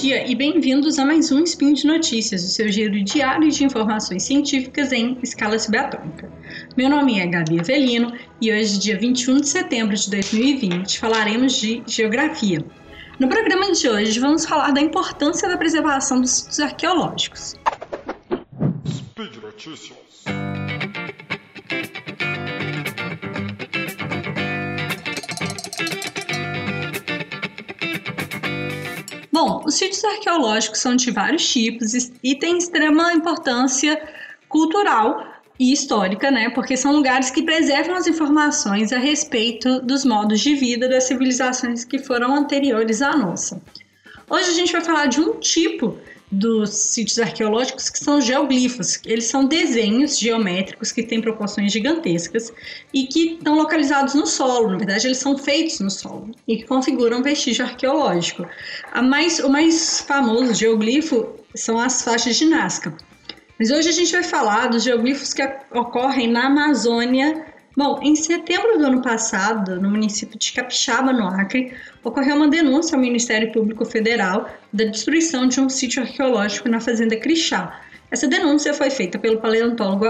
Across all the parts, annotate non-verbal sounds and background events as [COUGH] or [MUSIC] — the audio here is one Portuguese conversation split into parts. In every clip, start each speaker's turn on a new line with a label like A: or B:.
A: dia e bem-vindos a mais um Spin de Notícias, o seu giro diário de informações científicas em escala subatômica. Meu nome é Gabi Avelino e hoje, dia 21 de setembro de 2020, falaremos de geografia. No programa de hoje, vamos falar da importância da preservação dos sítios arqueológicos. Speed Notícias. Bom, os sítios arqueológicos são de vários tipos e têm extrema importância cultural e histórica, né? Porque são lugares que preservam as informações a respeito dos modos de vida das civilizações que foram anteriores à nossa. Hoje a gente vai falar de um tipo dos sítios arqueológicos que são geoglifos. Eles são desenhos geométricos que têm proporções gigantescas e que estão localizados no solo. Na verdade, eles são feitos no solo e que configuram vestígio arqueológico. A mais, o mais famoso geoglifo são as faixas de Nazca. Mas hoje a gente vai falar dos geoglifos que ocorrem na Amazônia Bom, em setembro do ano passado, no município de Capixaba, no Acre, ocorreu uma denúncia ao Ministério Público Federal da destruição de um sítio arqueológico na fazenda Crixá. Essa denúncia foi feita pelo paleontólogo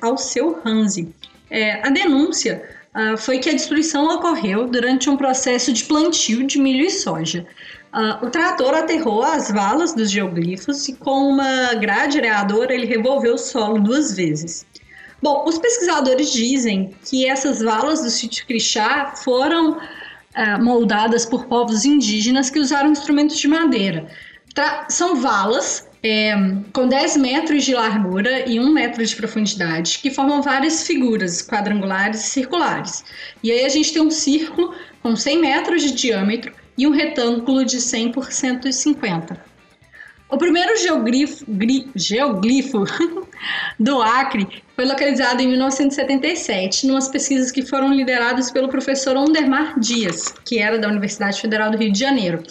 A: Alceu Hanzi. É, a denúncia uh, foi que a destruição ocorreu durante um processo de plantio de milho e soja. Uh, o trator aterrou as valas dos geoglifos e com uma grade areadora ele revolveu o solo duas vezes. Bom, os pesquisadores dizem que essas valas do sítio Crixá foram uh, moldadas por povos indígenas que usaram instrumentos de madeira. Tra são valas é, com 10 metros de largura e 1 metro de profundidade, que formam várias figuras quadrangulares e circulares. E aí a gente tem um círculo com 100 metros de diâmetro e um retângulo de 100 por 150. O primeiro geoglifo, geoglifo [LAUGHS] do Acre foi localizado em 1977, em umas pesquisas que foram lideradas pelo professor Ondermar Dias, que era da Universidade Federal do Rio de Janeiro.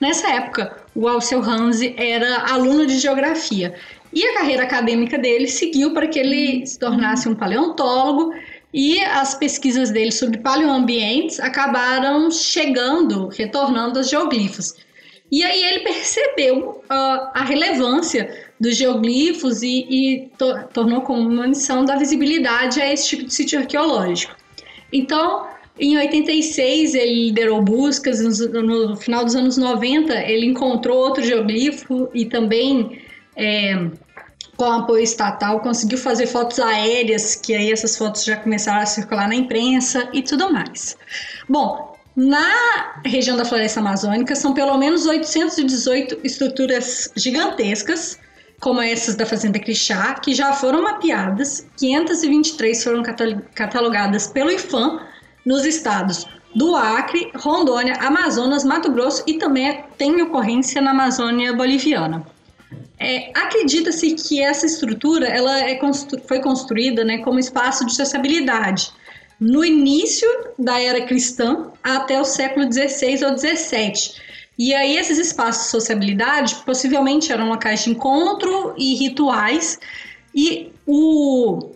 A: Nessa época, o Alceu Hanzi era aluno de geografia e a carreira acadêmica dele seguiu para que ele se tornasse um paleontólogo e as pesquisas dele sobre paleoambientes acabaram chegando, retornando aos geoglifos. E aí ele percebeu uh, a relevância dos geoglifos e, e to tornou como uma missão da visibilidade a esse tipo de sítio arqueológico. Então, em 86, ele liderou buscas, no, final dos anos 90, ele encontrou outro geoglifo e também, é, com apoio estatal, conseguiu fazer fotos aéreas, que aí essas fotos já começaram a circular na imprensa e tudo mais. Bom, na região da floresta amazônica, são pelo menos 818 estruturas gigantescas, como essas da Fazenda Crixá, que já foram mapeadas, 523 foram catalogadas pelo IFAM nos estados do Acre, Rondônia, Amazonas, Mato Grosso e também tem ocorrência na Amazônia Boliviana. É, Acredita-se que essa estrutura ela é constru foi construída né, como espaço de sociabilidade, no início da era cristã até o século XVI ou XVII. E aí esses espaços de sociabilidade possivelmente eram locais de encontro e rituais. E o,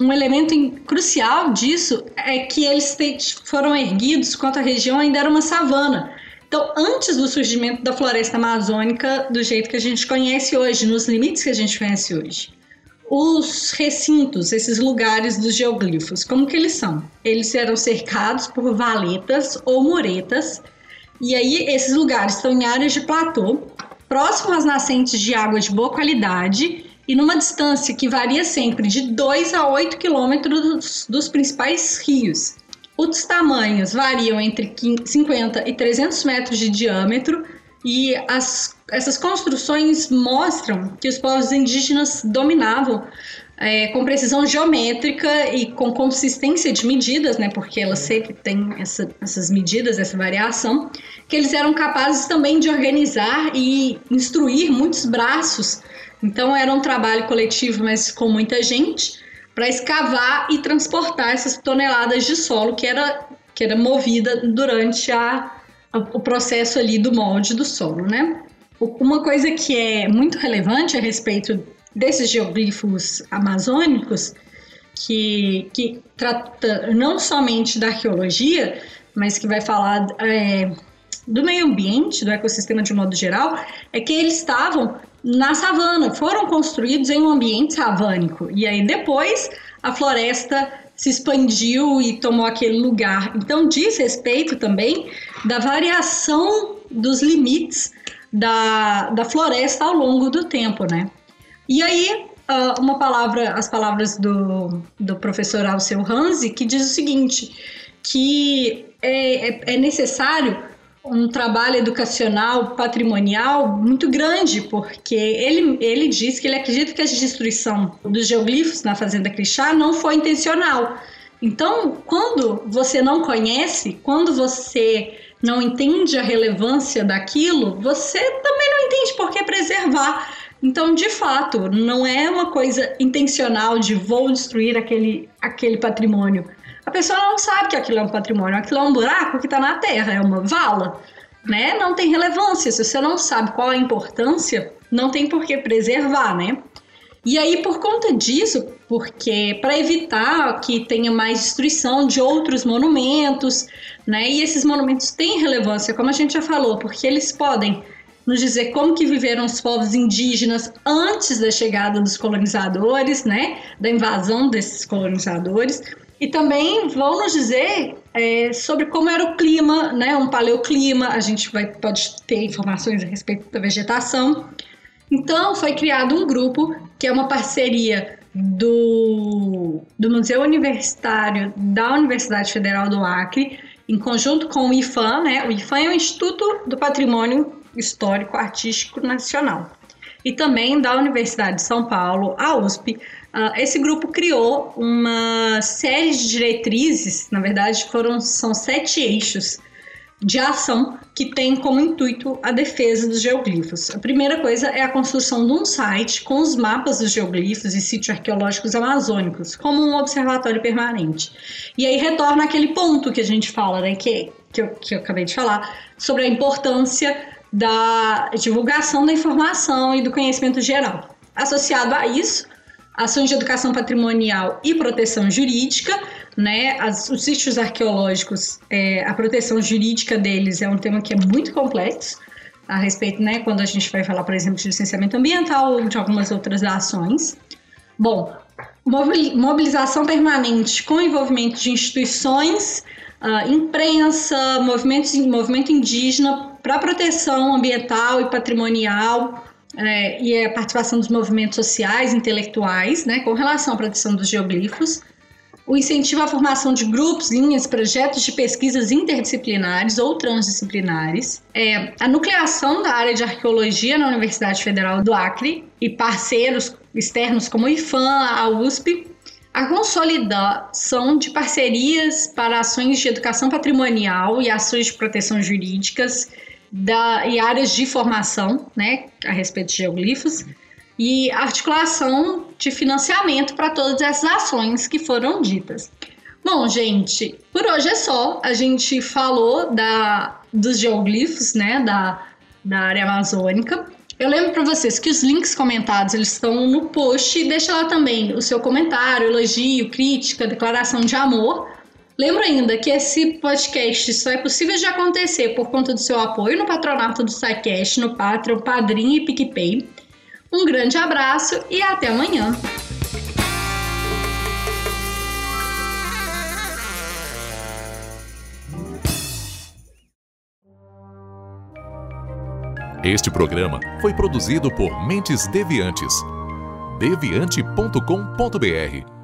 A: um elemento crucial disso é que eles foram erguidos quando a região ainda era uma savana. Então, antes do surgimento da floresta amazônica do jeito que a gente conhece hoje, nos limites que a gente conhece hoje os recintos, esses lugares dos geoglifos, como que eles são? Eles eram cercados por valetas ou muretas, e aí esses lugares estão em áreas de platô, próximo às nascentes de água de boa qualidade e numa distância que varia sempre de 2 a 8 quilômetros dos, principais rios. Os tamanhos variam entre 50 e 300 metros de diâmetro e as, essas construções mostram que os povos indígenas dominavam é, com precisão geométrica e com consistência de medidas, né, porque elas sempre têm essa, essas medidas, essa variação, que eles eram capazes também de organizar e instruir muitos braços. Então era um trabalho coletivo, mas com muita gente, para escavar e transportar essas toneladas de solo que era, que era movida durante a o processo ali do molde do solo, né? Uma coisa que é muito relevante a respeito desses geoglifos amazônicos, que, que trata não somente da arqueologia, mas que vai falar é, do meio ambiente, do ecossistema de modo geral, é que eles estavam na savana, foram construídos em um ambiente savânico. E aí depois a floresta se expandiu e tomou aquele lugar. Então diz respeito também da variação dos limites da, da floresta ao longo do tempo, né? E aí uh, uma palavra, as palavras do, do professor Alceu Hanzi, que diz o seguinte, que é, é, é necessário um trabalho educacional patrimonial muito grande, porque ele, ele diz que ele acredita que a destruição dos geoglifos na Fazenda Crixá não foi intencional. Então, quando você não conhece, quando você não entende a relevância daquilo, você também não entende por que preservar. Então, de fato, não é uma coisa intencional de vou destruir aquele, aquele patrimônio. A pessoa não sabe que aquilo é um patrimônio, aquilo é um buraco que está na terra, é uma vala, né? Não tem relevância. Se você não sabe qual a importância, não tem por que preservar, né? E aí, por conta disso, porque para evitar que tenha mais destruição de outros monumentos, né? E esses monumentos têm relevância, como a gente já falou, porque eles podem nos dizer como que viveram os povos indígenas antes da chegada dos colonizadores, né? Da invasão desses colonizadores e também vão nos dizer é, sobre como era o clima, né, um paleoclima, a gente vai, pode ter informações a respeito da vegetação. Então, foi criado um grupo que é uma parceria do, do Museu Universitário da Universidade Federal do Acre, em conjunto com o IFAM, né? O IFAM é o Instituto do Patrimônio Histórico Artístico Nacional. E também da Universidade de São Paulo, a USP, Uh, esse grupo criou uma série de diretrizes, na verdade foram são sete eixos de ação que tem como intuito a defesa dos geoglifos. A primeira coisa é a construção de um site com os mapas dos geoglifos e sítios arqueológicos amazônicos, como um observatório permanente. E aí retorna aquele ponto que a gente fala, né, que, que, eu, que eu acabei de falar, sobre a importância da divulgação da informação e do conhecimento geral. Associado a isso, ações de educação patrimonial e proteção jurídica, né? As, os sítios arqueológicos, é, a proteção jurídica deles é um tema que é muito complexo a respeito, né? Quando a gente vai falar, por exemplo, de licenciamento ambiental ou de algumas outras ações. Bom, mobilização permanente com envolvimento de instituições, uh, imprensa, movimentos, movimento indígena para proteção ambiental e patrimonial, é, e a participação dos movimentos sociais, intelectuais, né, com relação à proteção dos geoglifos, o incentivo à formação de grupos, linhas, projetos de pesquisas interdisciplinares ou transdisciplinares, é, a nucleação da área de arqueologia na Universidade Federal do Acre e parceiros externos como o IFAM, a USP, a consolidação de parcerias para ações de educação patrimonial e ações de proteção jurídicas da, e áreas de formação né, a respeito de geoglifos e articulação de financiamento para todas essas ações que foram ditas. Bom, gente, por hoje é só. A gente falou da, dos geoglifos, né, da, da área amazônica. Eu lembro para vocês que os links comentados eles estão no post. Deixa lá também o seu comentário, elogio, crítica, declaração de amor Lembro ainda que esse podcast só é possível de acontecer por conta do seu apoio no patronato do SciCast, no Patreon, Padrim e PicPay. Um grande abraço e até amanhã!
B: Este programa foi produzido por Mentes Deviantes. deviante.com.br